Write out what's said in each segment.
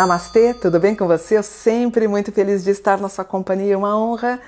Namastê, tudo bem com você? Eu sempre muito feliz de estar na sua companhia, uma honra.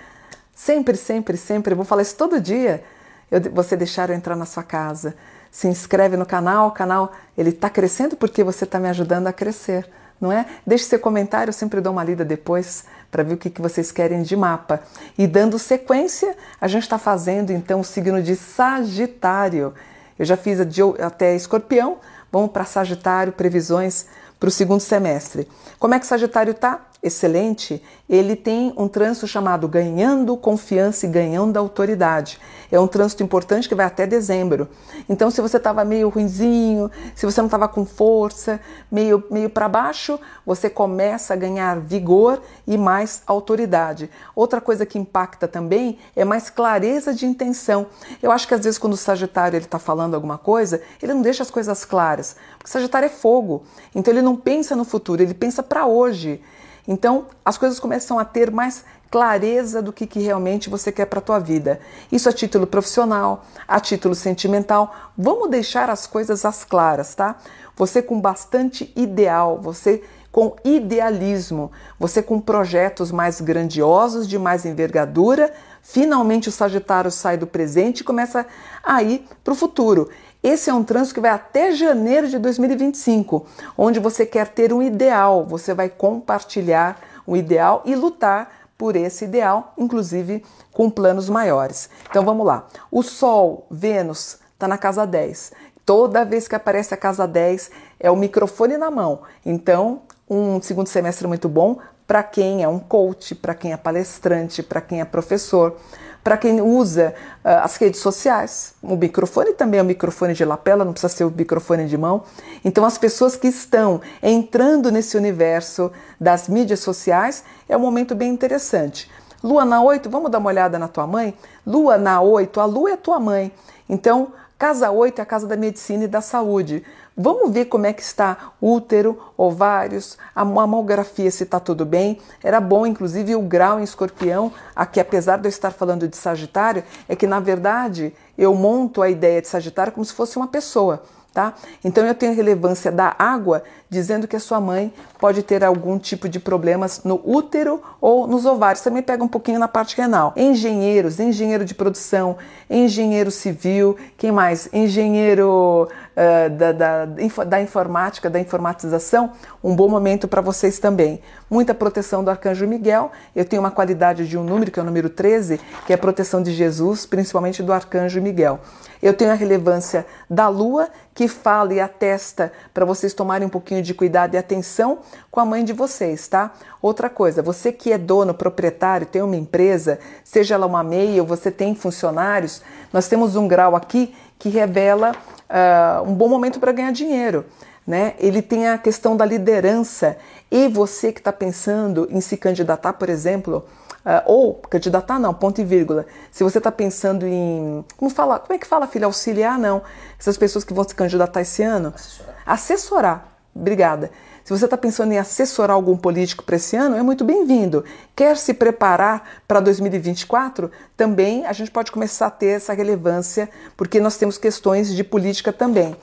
Sempre, sempre, sempre, vou falar isso todo dia. Eu, você deixar eu entrar na sua casa. Se inscreve no canal, o canal ele está crescendo porque você está me ajudando a crescer, não é? Deixe seu comentário, eu sempre dou uma lida depois para ver o que, que vocês querem de mapa. E dando sequência, a gente está fazendo então o signo de Sagitário. Eu já fiz até Escorpião, vamos para Sagitário, previsões para o segundo semestre. Como é que Sagitário está? Excelente, ele tem um trânsito chamado ganhando confiança e ganhando autoridade. É um trânsito importante que vai até dezembro. Então, se você estava meio ruinzinho, se você não estava com força, meio, meio para baixo, você começa a ganhar vigor e mais autoridade. Outra coisa que impacta também é mais clareza de intenção. Eu acho que às vezes quando o Sagitário está falando alguma coisa, ele não deixa as coisas claras, porque Sagitário é fogo. Então ele não pensa no futuro, ele pensa para hoje. Então, as coisas começam a ter mais clareza do que, que realmente você quer para a tua vida. Isso a título profissional, a título sentimental. Vamos deixar as coisas às claras, tá? Você com bastante ideal, você com idealismo, você com projetos mais grandiosos, de mais envergadura. Finalmente o Sagitário sai do presente e começa a ir para o futuro. Esse é um trânsito que vai até janeiro de 2025, onde você quer ter um ideal, você vai compartilhar o ideal e lutar por esse ideal, inclusive com planos maiores. Então vamos lá. O Sol, Vênus, está na casa 10. Toda vez que aparece a casa 10, é o microfone na mão. Então, um segundo semestre muito bom para quem é um coach, para quem é palestrante, para quem é professor para quem usa uh, as redes sociais. O microfone também é um microfone de lapela, não precisa ser o microfone de mão. Então, as pessoas que estão entrando nesse universo das mídias sociais é um momento bem interessante. Lua na 8, vamos dar uma olhada na tua mãe? Lua na 8, a lua é tua mãe. Então, casa 8 é a casa da medicina e da saúde. Vamos ver como é que está útero, ovários, a mamografia se está tudo bem. Era bom, inclusive, o grau em escorpião, aqui apesar de eu estar falando de Sagitário, é que na verdade eu monto a ideia de Sagitário como se fosse uma pessoa tá? Então eu tenho relevância da água dizendo que a sua mãe pode ter algum tipo de problemas no útero ou nos ovários. Também pega um pouquinho na parte renal. Engenheiros, engenheiro de produção, engenheiro civil, quem mais? Engenheiro uh, da, da, da informática, da informatização, um bom momento para vocês também. Muita proteção do Arcanjo Miguel. Eu tenho uma qualidade de um número, que é o número 13, que é a proteção de Jesus, principalmente do Arcanjo Miguel. Eu tenho a relevância da lua, que fala e atesta para vocês tomarem um pouquinho de cuidado e atenção com a mãe de vocês, tá? Outra coisa, você que é dono, proprietário, tem uma empresa, seja ela uma MEI ou você tem funcionários, nós temos um grau aqui que revela uh, um bom momento para ganhar dinheiro. Né? Ele tem a questão da liderança. E você que está pensando em se candidatar, por exemplo, Uh, ou candidatar não, ponto e vírgula. Se você está pensando em. Como, fala, como é que fala, filha? Auxiliar, não. Essas pessoas que vão se candidatar esse ano. Assessorar. Assessorar. Obrigada. Se você está pensando em assessorar algum político para esse ano, é muito bem-vindo. Quer se preparar para 2024? Também a gente pode começar a ter essa relevância, porque nós temos questões de política também.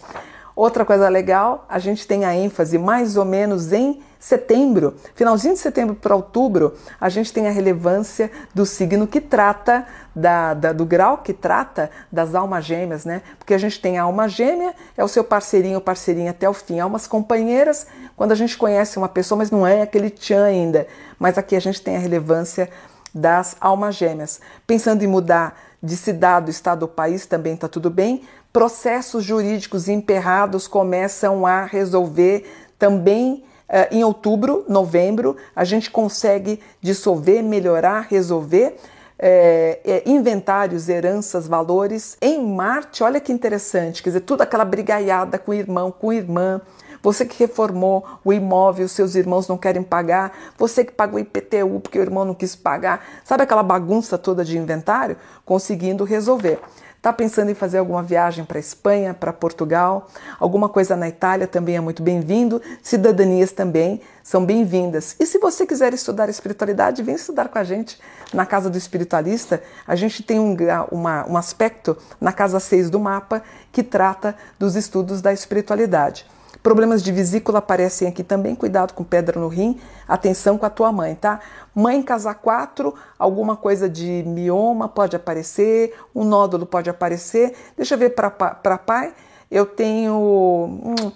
Outra coisa legal, a gente tem a ênfase mais ou menos em setembro, finalzinho de setembro para outubro, a gente tem a relevância do signo que trata da, da, do grau que trata das almas gêmeas, né? Porque a gente tem a alma gêmea, é o seu parceirinho ou parceirinha até o fim. Almas companheiras, quando a gente conhece uma pessoa, mas não é aquele tchan ainda. Mas aqui a gente tem a relevância das almas gêmeas. Pensando em mudar de cidade, estado ou país, também está tudo bem. Processos jurídicos emperrados começam a resolver também em outubro, novembro, a gente consegue dissolver, melhorar, resolver. É, é, inventários, heranças, valores. Em Marte, olha que interessante, quer dizer, tudo aquela brigaiada com o irmão, com irmã. Você que reformou o imóvel, seus irmãos não querem pagar. Você que pagou IPTU porque o irmão não quis pagar. Sabe aquela bagunça toda de inventário? Conseguindo resolver. Está pensando em fazer alguma viagem para Espanha, para Portugal, alguma coisa na Itália também é muito bem-vindo. Cidadanias também são bem-vindas. E se você quiser estudar espiritualidade, vem estudar com a gente na Casa do Espiritualista. A gente tem um, uma, um aspecto na Casa 6 do mapa que trata dos estudos da espiritualidade. Problemas de vesícula aparecem aqui também, cuidado com pedra no rim, atenção com a tua mãe, tá? Mãe casa 4, alguma coisa de mioma pode aparecer, um nódulo pode aparecer. Deixa eu ver para pai, eu tenho. Hum,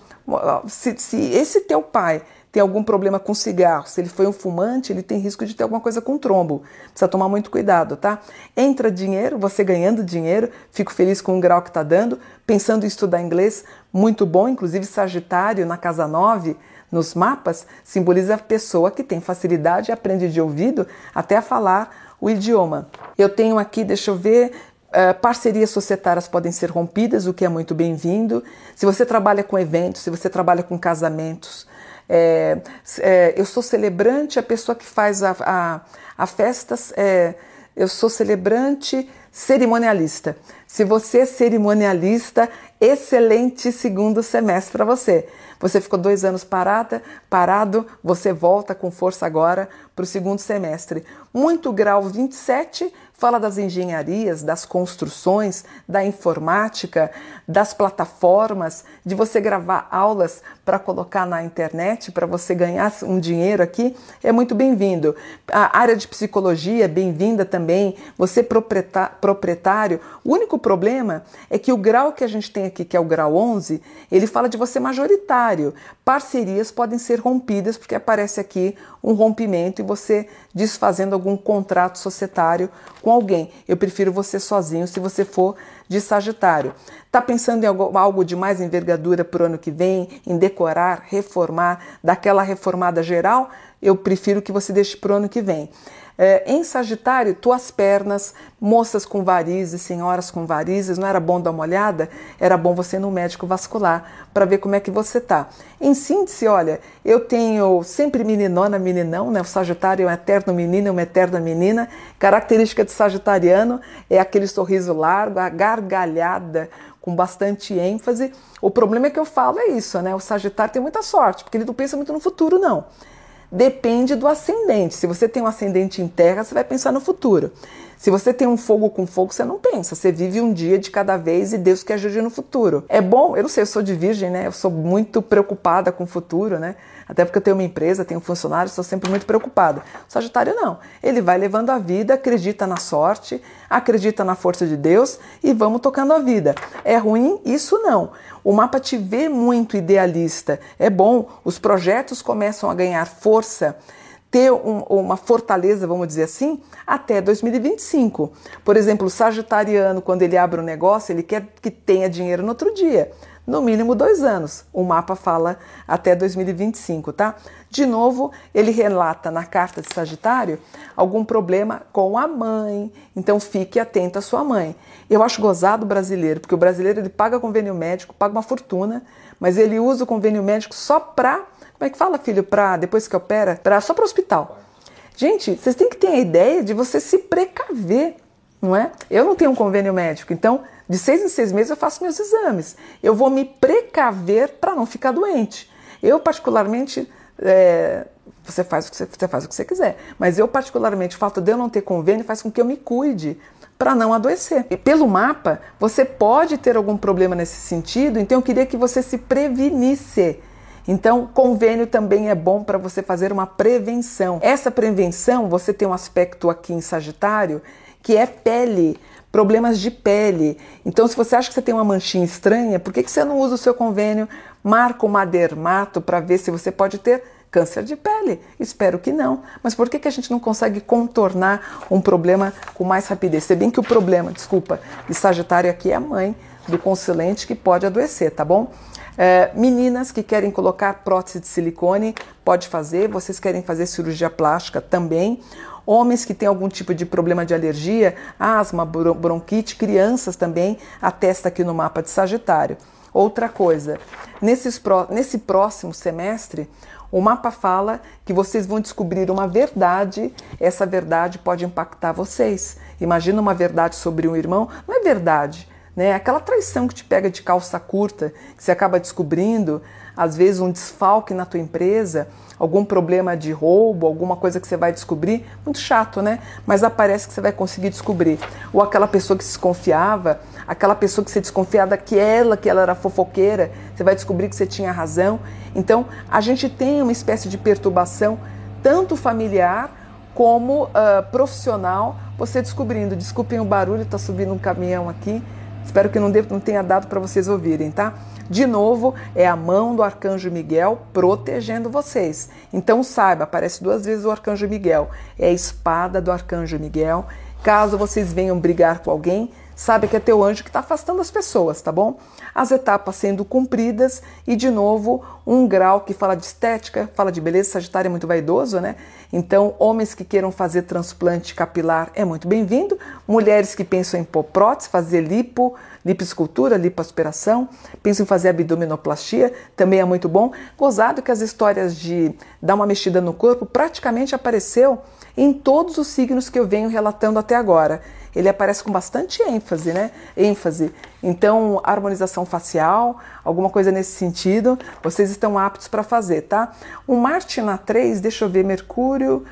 se, se esse teu pai tem algum problema com cigarro, se ele foi um fumante, ele tem risco de ter alguma coisa com trombo. Precisa tomar muito cuidado, tá? Entra dinheiro, você ganhando dinheiro, fico feliz com o grau que está dando, pensando em estudar inglês, muito bom, inclusive Sagitário na casa 9, nos mapas, simboliza a pessoa que tem facilidade aprende de ouvido até a falar o idioma. Eu tenho aqui, deixa eu ver, Uh, parcerias societárias podem ser rompidas, o que é muito bem-vindo. Se você trabalha com eventos, se você trabalha com casamentos, é, é, eu sou celebrante, a pessoa que faz a, a, a festas, é, eu sou celebrante cerimonialista. Se você é cerimonialista, excelente segundo semestre para você. Você ficou dois anos parada, parado, você volta com força agora para o segundo semestre. Muito grau 27 fala das engenharias, das construções, da informática, das plataformas, de você gravar aulas para colocar na internet, para você ganhar um dinheiro aqui, é muito bem-vindo. A área de psicologia, bem-vinda também. Você proprietário, o único problema é que o grau que a gente tem aqui, que é o grau 11, ele fala de você majoritário. Parcerias podem ser rompidas porque aparece aqui um rompimento e você desfazendo algum contrato societário com alguém. Eu prefiro você sozinho se você for de Sagitário. Está pensando em algo, algo de mais envergadura para o ano que vem, em decorar, reformar, daquela reformada geral? Eu prefiro que você deixe para o ano que vem. É, em Sagitário, tuas pernas, moças com varizes, senhoras com varizes, não era bom dar uma olhada? Era bom você ir no médico vascular para ver como é que você tá. Em síntese, olha, eu tenho sempre meninona, meninão, né? O Sagitário é um eterno menino, uma eterna menina. Característica de Sagitariano é aquele sorriso largo, a gargalhada com bastante ênfase. O problema é que eu falo é isso, né? O Sagitário tem muita sorte, porque ele não pensa muito no futuro, não depende do ascendente. Se você tem um ascendente em terra, você vai pensar no futuro. Se você tem um fogo com fogo, você não pensa. Você vive um dia de cada vez e Deus que ajude no futuro. É bom, eu não sei, eu sou de virgem, né? Eu sou muito preocupada com o futuro, né? Até porque eu tenho uma empresa, tenho funcionários, estou sempre muito preocupada. O Sagitário não. Ele vai levando a vida, acredita na sorte, acredita na força de Deus e vamos tocando a vida. É ruim? Isso não. O mapa te vê muito idealista. É bom, os projetos começam a ganhar força ter um, uma fortaleza, vamos dizer assim, até 2025. Por exemplo, o sagitariano, quando ele abre um negócio, ele quer que tenha dinheiro no outro dia no mínimo dois anos. O mapa fala até 2025, tá? De novo, ele relata na carta de Sagitário algum problema com a mãe. Então fique atento à sua mãe. Eu acho gozado o brasileiro, porque o brasileiro ele paga convênio médico, paga uma fortuna, mas ele usa o convênio médico só para, como é que fala, filho, para depois que opera, para só para o hospital. Gente, vocês têm que ter a ideia de você se precaver, não é? Eu não tenho um convênio médico, então de seis em seis meses eu faço meus exames. Eu vou me precaver para não ficar doente. Eu, particularmente, é, você, faz o que você, você, faz o que você quiser, mas eu, particularmente, o fato de eu não ter convênio faz com que eu me cuide para não adoecer. E pelo mapa, você pode ter algum problema nesse sentido, então eu queria que você se prevenisse. Então, convênio também é bom para você fazer uma prevenção. Essa prevenção, você tem um aspecto aqui em Sagitário que é pele problemas de pele. Então, se você acha que você tem uma manchinha estranha, por que, que você não usa o seu convênio? Marca uma dermato para ver se você pode ter câncer de pele. Espero que não. Mas por que, que a gente não consegue contornar um problema com mais rapidez? Se bem que o problema, desculpa, de Sagitário aqui é a mãe do consulente que pode adoecer, tá bom? É, meninas que querem colocar prótese de silicone, pode fazer. Vocês querem fazer cirurgia plástica também. Homens que têm algum tipo de problema de alergia, asma, bronquite, crianças também, atesta aqui no mapa de Sagitário. Outra coisa, nesses, nesse próximo semestre, o mapa fala que vocês vão descobrir uma verdade, essa verdade pode impactar vocês. Imagina uma verdade sobre um irmão, não é verdade, né? Aquela traição que te pega de calça curta, que você acaba descobrindo, às vezes um desfalque na tua empresa, algum problema de roubo, alguma coisa que você vai descobrir, muito chato, né? Mas aparece que você vai conseguir descobrir. Ou aquela pessoa que se desconfiava, aquela pessoa que você desconfiava que ela, que ela era fofoqueira, você vai descobrir que você tinha razão. Então, a gente tem uma espécie de perturbação, tanto familiar como uh, profissional, você descobrindo. Desculpem o barulho, está subindo um caminhão aqui. Espero que não, não tenha dado para vocês ouvirem, tá? De novo, é a mão do arcanjo Miguel protegendo vocês. Então saiba, aparece duas vezes o arcanjo Miguel. É a espada do arcanjo Miguel. Caso vocês venham brigar com alguém, sabe que é teu anjo que está afastando as pessoas, tá bom? As etapas sendo cumpridas e, de novo, um grau que fala de estética, fala de beleza. Sagitário é muito vaidoso, né? Então, homens que queiram fazer transplante capilar é muito bem-vindo. Mulheres que pensam em pôr prótese, fazer lipo, lipoescultura, lipoaspiração, pensam em fazer abdominoplastia, também é muito bom. Gozado que as histórias de dar uma mexida no corpo praticamente apareceu em todos os signos que eu venho relatando até agora ele aparece com bastante ênfase, né? ênfase. Então, harmonização facial, alguma coisa nesse sentido, vocês estão aptos para fazer, tá? O Marte na 3, deixa eu ver, Mercúrio,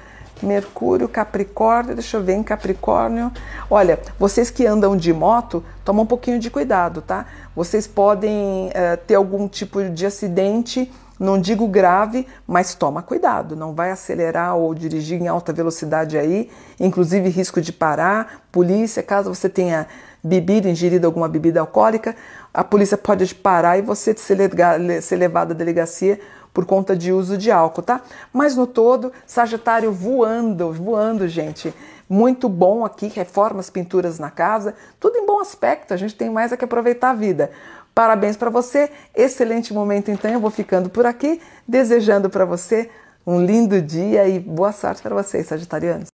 Mercúrio, Capricórnio, deixa eu ver em Capricórnio. Olha, vocês que andam de moto, toma um pouquinho de cuidado, tá? Vocês podem uh, ter algum tipo de acidente não digo grave, mas toma cuidado, não vai acelerar ou dirigir em alta velocidade aí, inclusive risco de parar, polícia, caso você tenha bebido, ingerido alguma bebida alcoólica, a polícia pode parar e você ser, ser levado à delegacia por conta de uso de álcool, tá? Mas no todo, Sagitário voando, voando, gente. Muito bom aqui, reformas, pinturas na casa, tudo em bom aspecto, a gente tem mais é que aproveitar a vida. Parabéns para você, excelente momento então. Eu vou ficando por aqui, desejando para você um lindo dia e boa sorte para vocês, Sagitarianos.